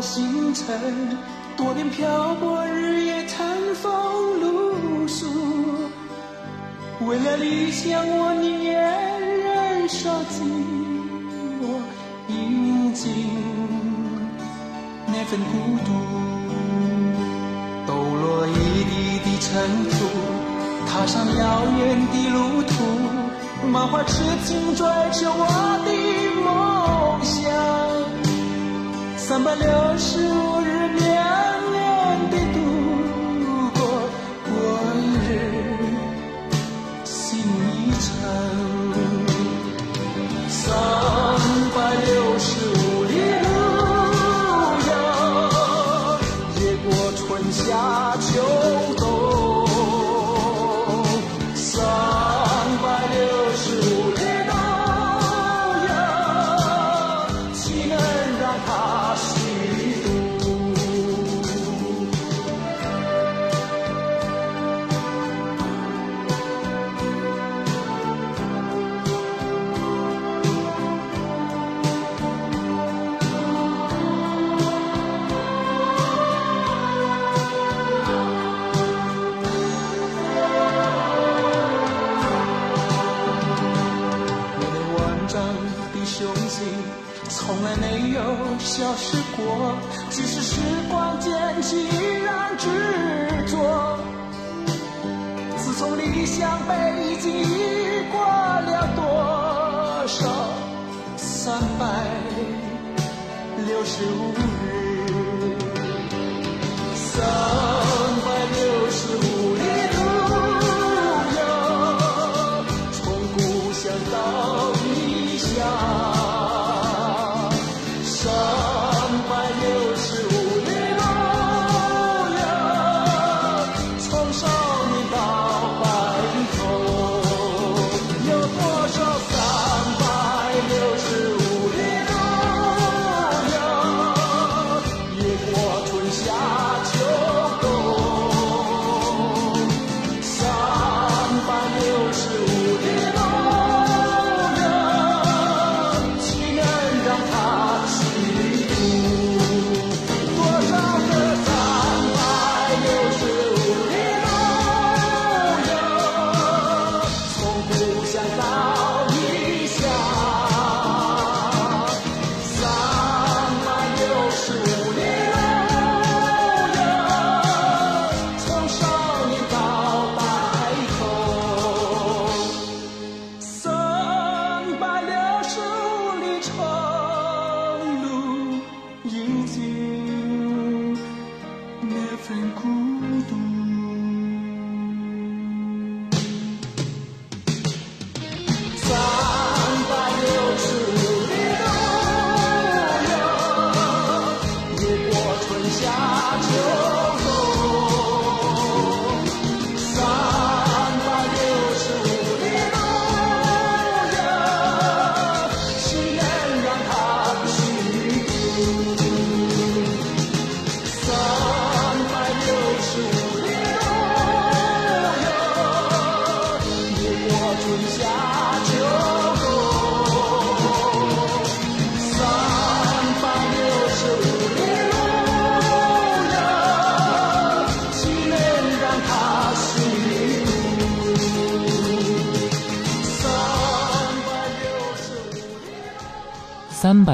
星辰，多年漂泊，日夜餐风露宿。为了理想，我宁愿燃烧寂寞，饮尽那份孤独。抖落一地的尘土，踏上遥远的路途，满怀痴情追求我的三百六十五日，六十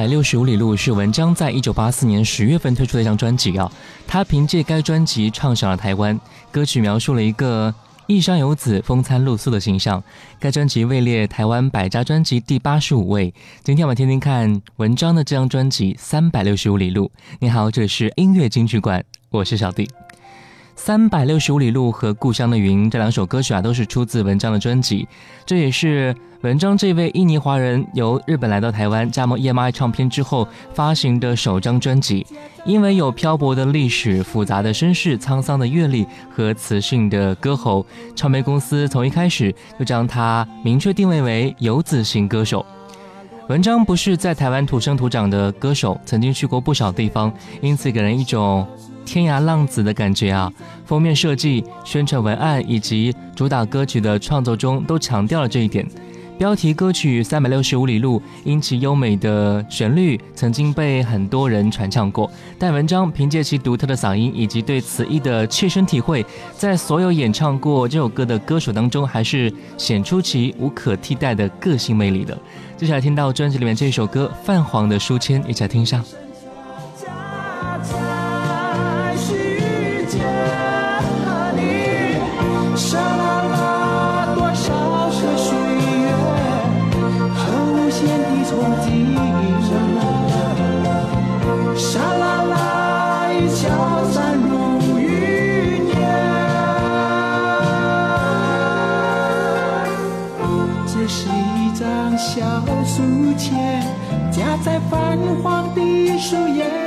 六十五里路是文章在一九八四年十月份推出的一张专辑啊，他凭借该专辑唱响了台湾。歌曲描述了一个异乡游子风餐露宿的形象。该专辑位列台湾百家专辑第八十五位。今天我们听听看文章的这张专辑《三百六十五里路》。你好，这里是音乐金曲馆，我是小弟。三百六十五里路和故乡的云这两首歌曲啊，都是出自文章的专辑，这也是。文章这位印尼华人由日本来到台湾，加盟 EMI 唱片之后发行的首张专辑，因为有漂泊的历史、复杂的身世、沧桑的阅历和磁性的歌喉，唱片公司从一开始就将他明确定位为游子型歌手。文章不是在台湾土生土长的歌手，曾经去过不少地方，因此给人一种天涯浪子的感觉啊。封面设计、宣传文案以及主打歌曲的创作中都强调了这一点。标题歌曲《三百六十五里路》因其优美的旋律，曾经被很多人传唱过。但文章凭借其独特的嗓音以及对词意的切身体会，在所有演唱过这首歌的歌手当中，还是显出其无可替代的个性魅力的。接下来听到专辑里面这首歌《泛黄的书签》，一起来听在泛黄的树叶。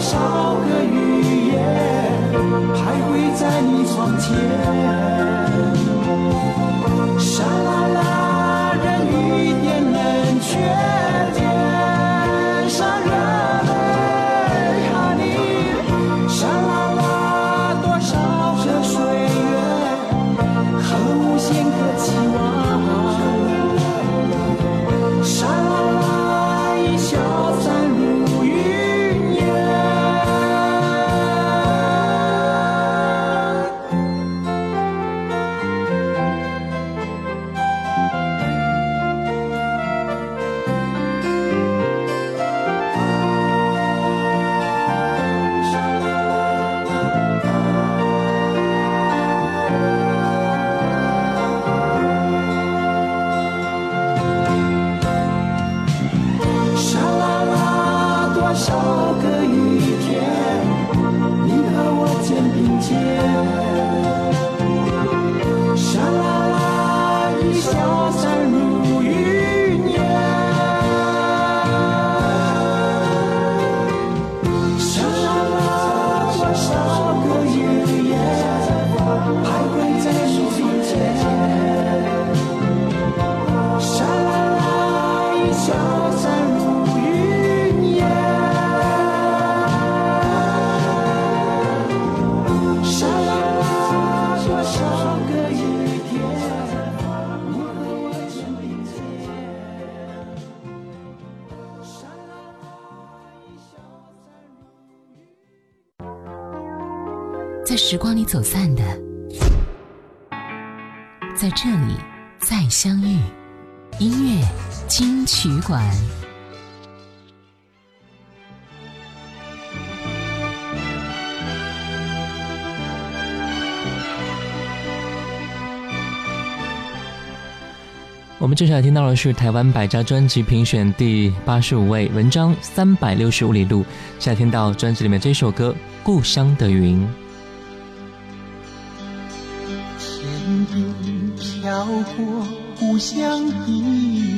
少个语言徘徊在你窗前。沙啦啦任雨点冷却。上。时馆。我们接下来听到的是台湾百家专辑评选第八十五位文章《三百六十五里路》，现在听到专辑里面这首歌《故乡的云》。飘过故乡的云，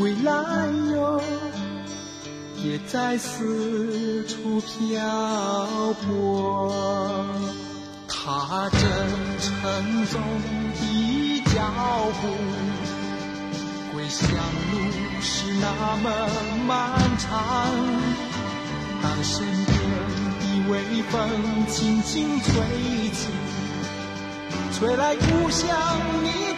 归来哟，别再四处漂泊。踏着沉重的脚步，归乡路是那么漫长。当身边的微风轻轻吹起，吹来故乡泥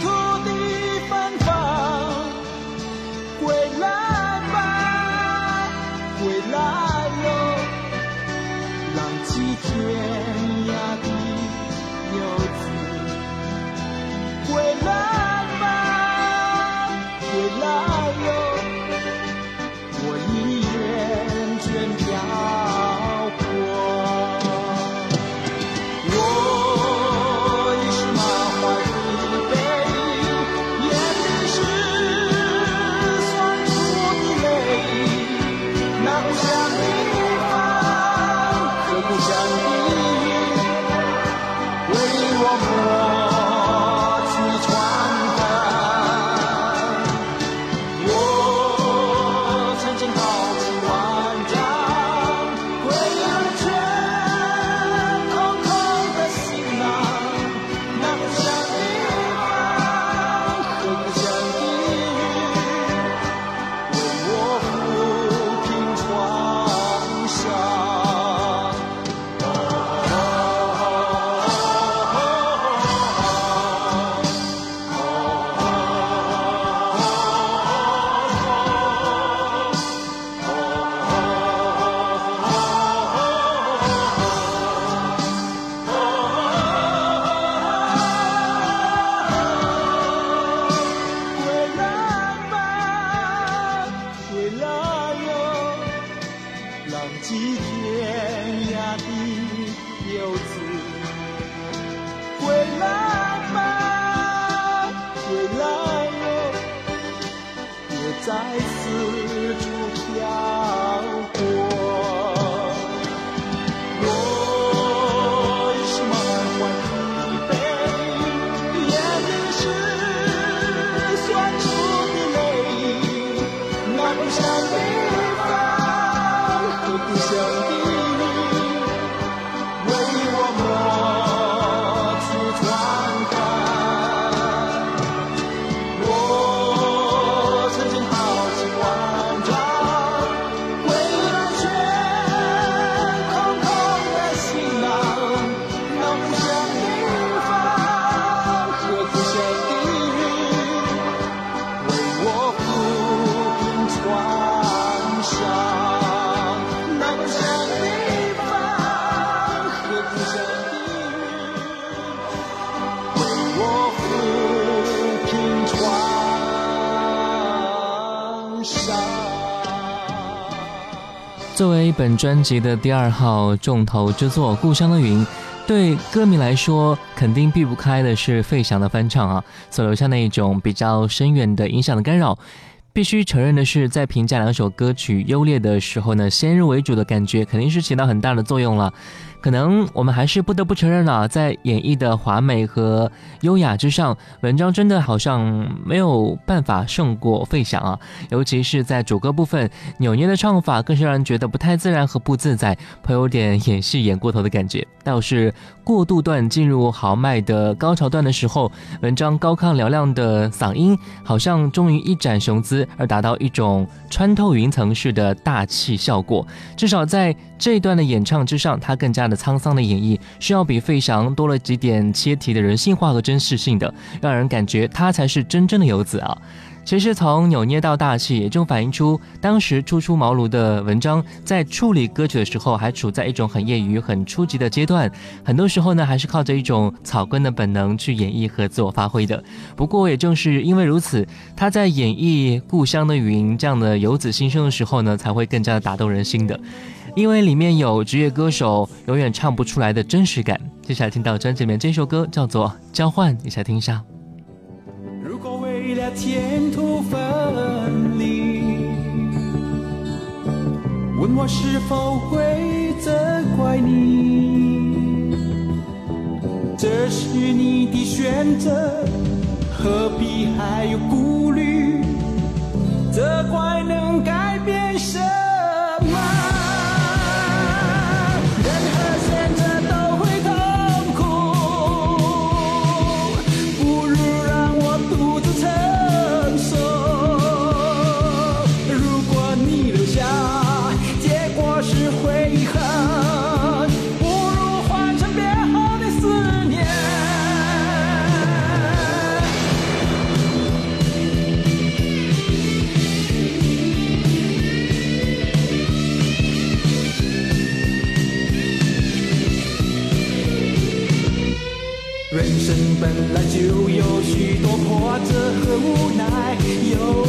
本专辑的第二号重头之作《故乡的云》，对歌迷来说肯定避不开的是费翔的翻唱啊，所留下那一种比较深远的影响的干扰。必须承认的是，在评价两首歌曲优劣的时候呢，先入为主的感觉肯定是起到很大的作用了。可能我们还是不得不承认了，在演绎的华美和优雅之上，文章真的好像没有办法胜过费翔啊。尤其是在主歌部分，扭捏的唱法更是让人觉得不太自然和不自在，颇有点演戏演过头的感觉。倒是过渡段进入豪迈的高潮段的时候，文章高亢嘹亮的嗓音好像终于一展雄姿，而达到一种穿透云层式的大气效果。至少在这一段的演唱之上，他更加的沧桑的演绎，是要比费翔多了几点切题的人性化和真实性的，让人感觉他才是真正的游子啊。其实从扭捏到大气，也正反映出当时初出茅庐的文章在处理歌曲的时候，还处在一种很业余、很初级的阶段。很多时候呢，还是靠着一种草根的本能去演绎和自我发挥的。不过也正是因为如此，他在演绎《故乡的云》这样的游子心声的时候呢，才会更加的打动人心的。因为里面有职业歌手永远唱不出来的真实感。接下来听到专辑里面这首歌叫做《交换》，一起来听一下。前途分离，问我是否会责怪你？这是你的选择，何必还有顾虑？责怪能改变什么？就有许多挫折和无奈有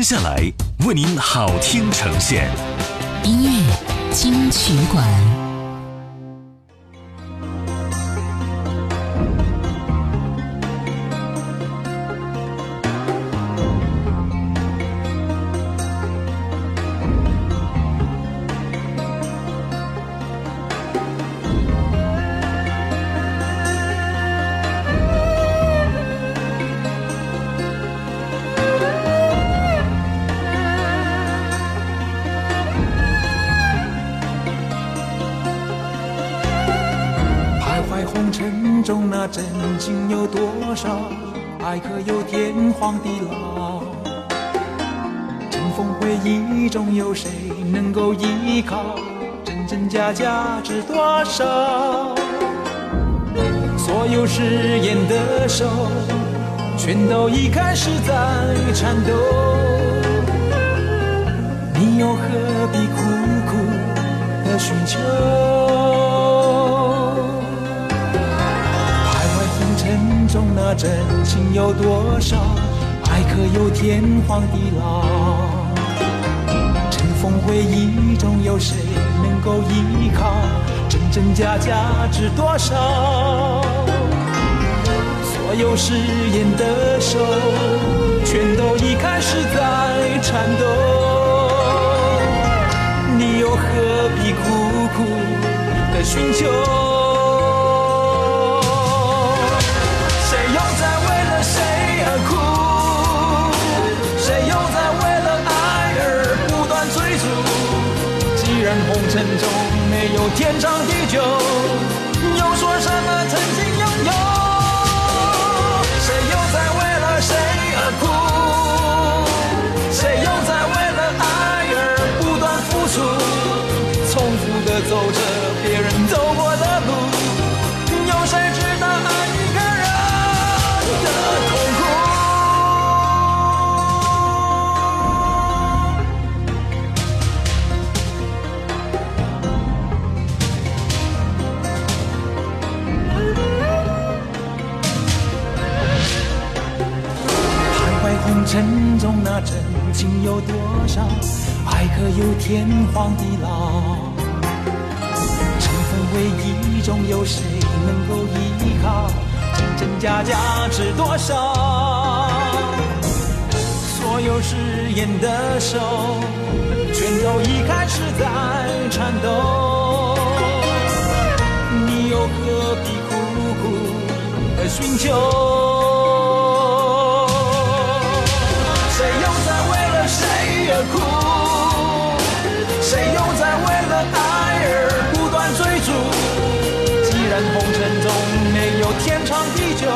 接下来为您好听呈现，音乐金曲馆。价值多少？所有誓言的手，全都已开始在颤抖。你又何必苦苦的寻求？徘徊红尘中，那真情有多少？爱可有天荒地老？尘封回忆中，有谁够依靠？真真假假知多少？所有誓言的手，全都已开始在颤抖。你又何必苦苦的寻求？尘中没有天长地久，又说什么曾经拥有？谁又在为了谁而哭？谁又在为了爱而不断付出？重复的走着天荒地老？尘封回忆中，有谁能够依靠？真真假假知多少？所有誓言的手，全都已开始在颤抖。你又何必苦苦的寻求？谁又在为了谁而哭？谁又在为了爱而不断追逐？既然红尘中没有天长地久，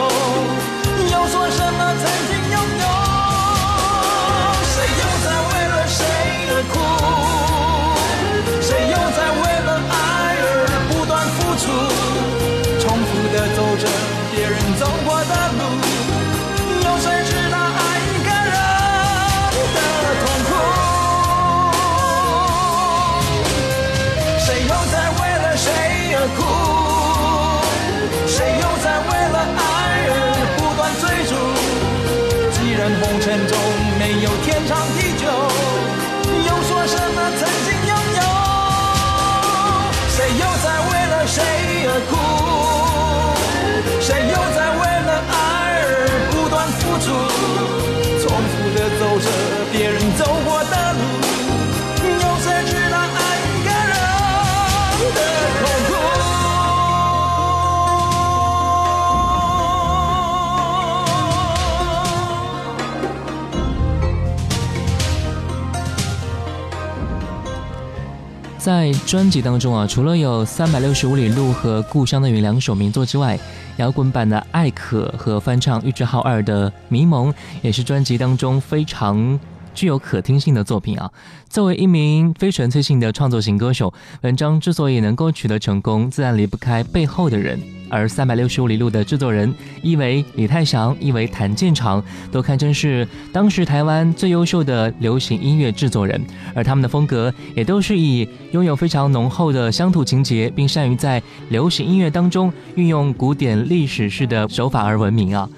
在专辑当中啊，除了有《三百六十五里路》和《故乡的云》两首名作之外，摇滚版的《爱可》和翻唱玉置浩二的《迷蒙》也是专辑当中非常。具有可听性的作品啊！作为一名非纯粹性的创作型歌手，文章之所以能够取得成功，自然离不开背后的人。而三百六十五里路的制作人，一为李泰祥，一为谭健常，都堪称是当时台湾最优秀的流行音乐制作人。而他们的风格，也都是以拥有非常浓厚的乡土情节，并善于在流行音乐当中运用古典历史式的手法而闻名啊！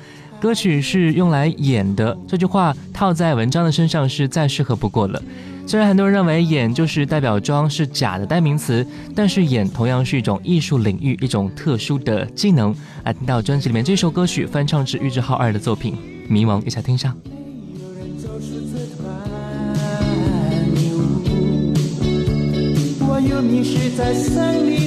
歌曲是用来演的，这句话套在文章的身上是再适合不过了。虽然很多人认为演就是代表装是假的代名词，但是演同样是一种艺术领域，一种特殊的技能。来听到专辑里面这首歌曲翻唱至玉置浩二的作品《迷茫》，一下听上。我有迷失在森林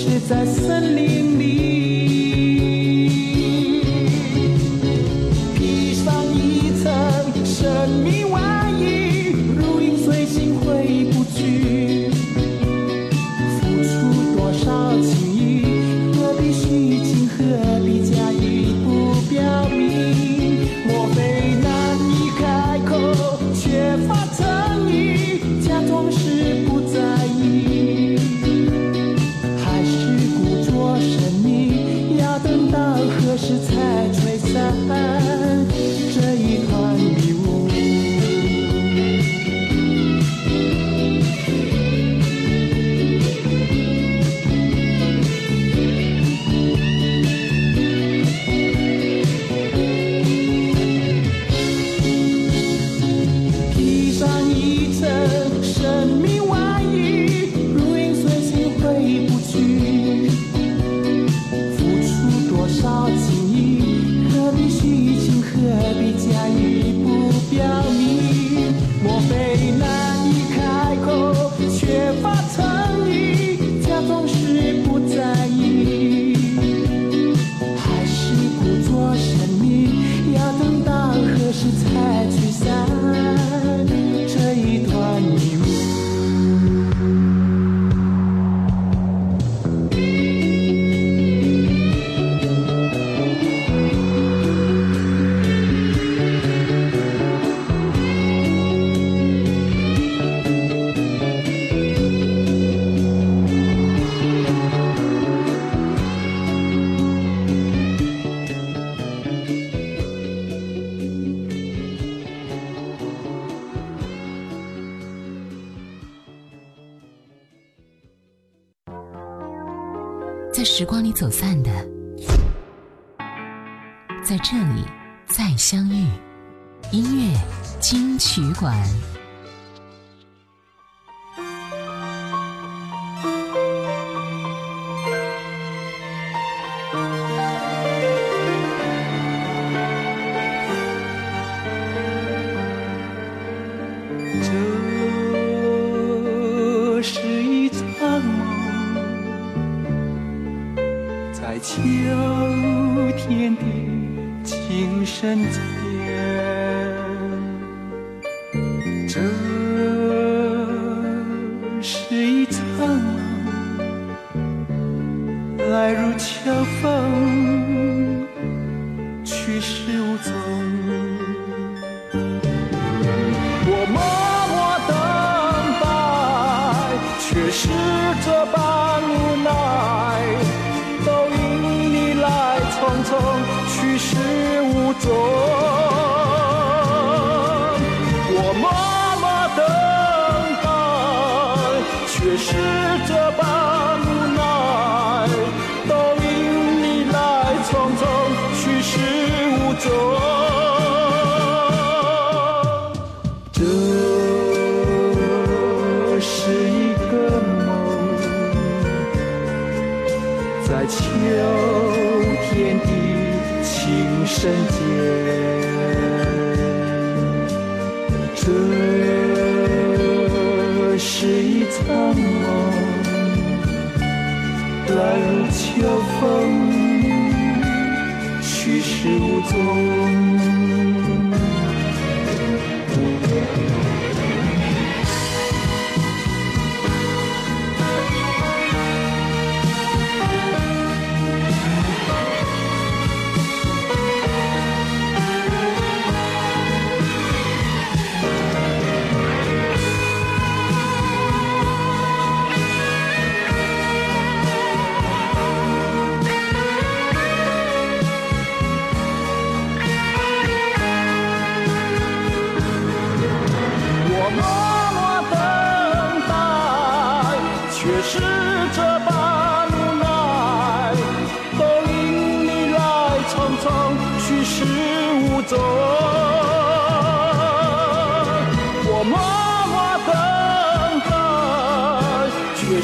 是在森林里。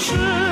是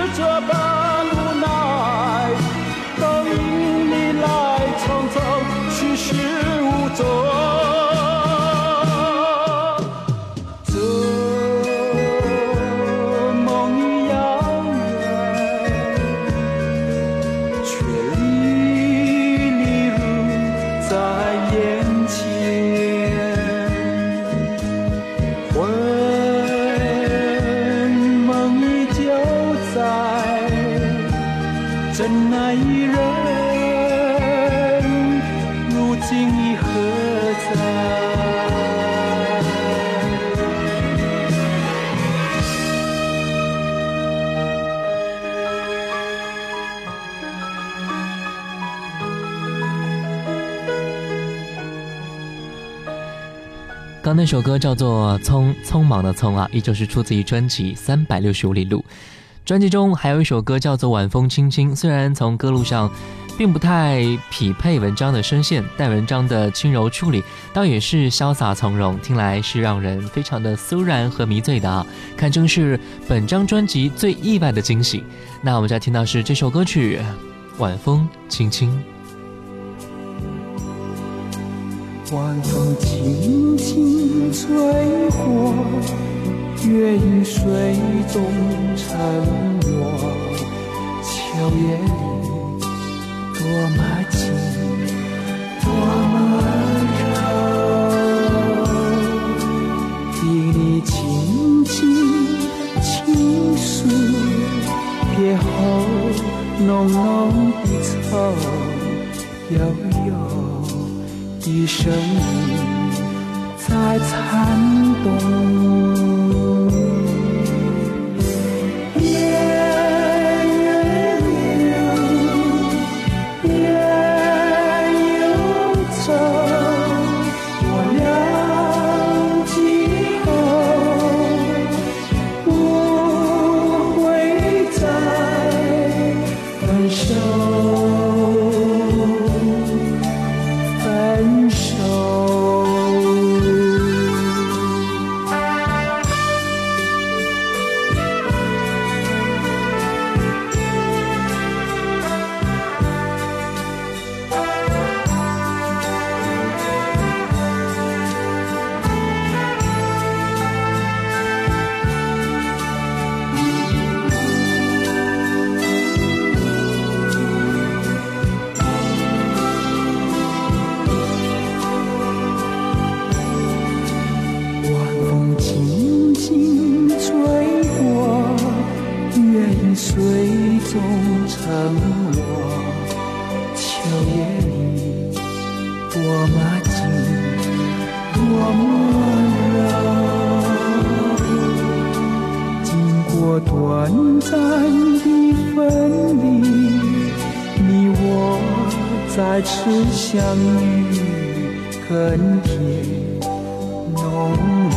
那首歌叫做《匆匆忙的匆》啊，依旧是出自于专辑《三百六十五里路》。专辑中还有一首歌叫做《晚风轻轻》，虽然从歌路上并不太匹配文章的声线，但文章的轻柔处理倒也是潇洒从容，听来是让人非常的酥然和迷醉的啊！堪称是本张专辑最意外的惊喜。那我们再听到是这首歌曲《晚风轻轻》。晚风轻轻吹过，月影水中沉默。秋夜里多么静，多么柔。听你轻轻倾诉，别后浓浓的愁，悠悠。的声音在颤抖，我短暂的分离，你我再次相遇，更甜，浓。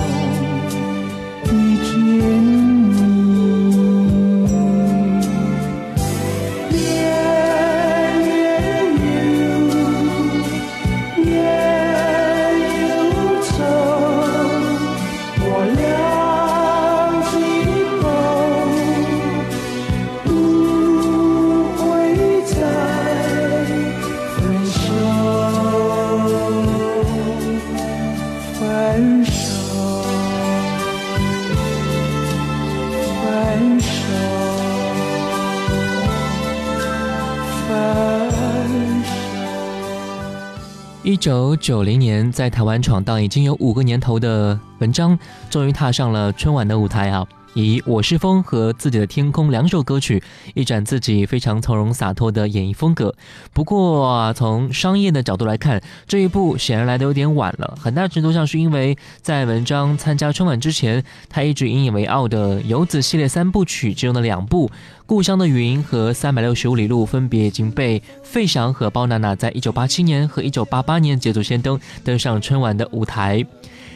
一九九零年，在台湾闯荡已经有五个年头的文章，终于踏上了春晚的舞台啊！以《我是风》和《自己的天空》两首歌曲，一展自己非常从容洒脱的演绎风格。不过、啊，从商业的角度来看，这一步显然来得有点晚了。很大程度上是因为在文章参加春晚之前，他一直引以为傲的游子系列三部曲之中的两部《故乡的云》和《三百六十五里路》，分别已经被费翔和包娜娜在一九八七年和一九八八年捷足先登，登上春晚的舞台。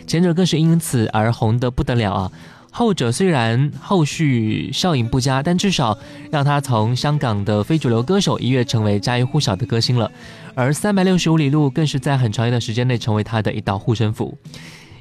前者更是因此而红得不得了啊！后者虽然后续效应不佳，但至少让他从香港的非主流歌手一跃成为家喻户晓的歌星了。而三百六十五里路更是在很长一段时间内成为他的一道护身符。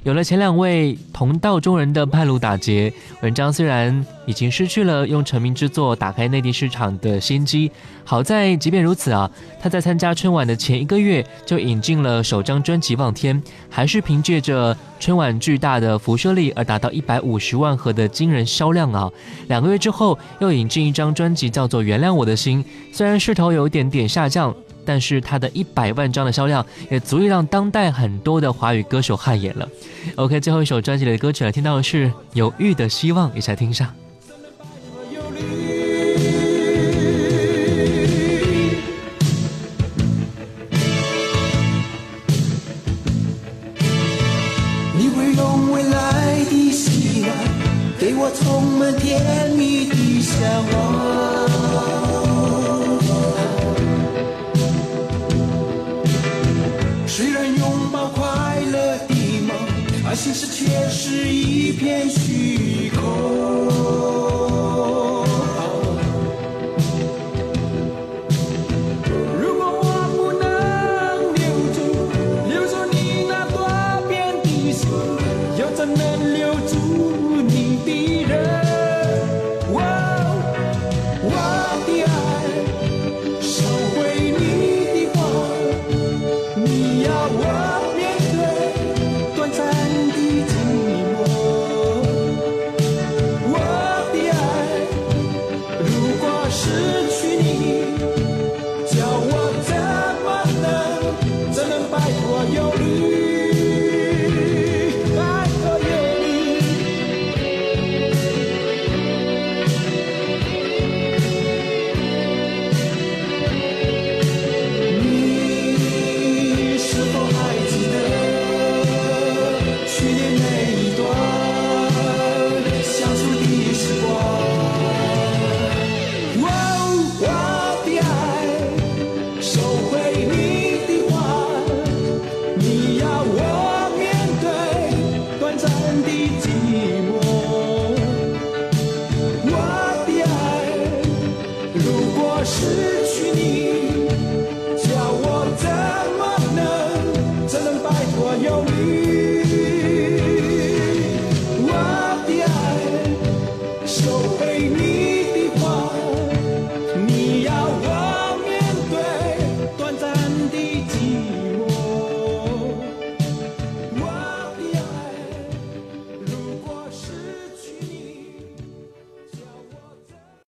有了前两位同道中人的半路打劫，文章虽然已经失去了用成名之作打开内地市场的先机，好在即便如此啊，他在参加春晚的前一个月就引进了首张专辑《望天》，还是凭借着春晚巨大的辐射力而达到一百五十万盒的惊人销量啊！两个月之后又引进一张专辑叫做《原谅我的心》，虽然势头有一点点下降。但是他的一百万张的销量也足以让当代很多的华语歌手汗颜了。OK，最后一首专辑里的歌曲来听到的是《有玉的希望》，一起来听一下。充满甜蜜的向往。而现实却是一片虚空。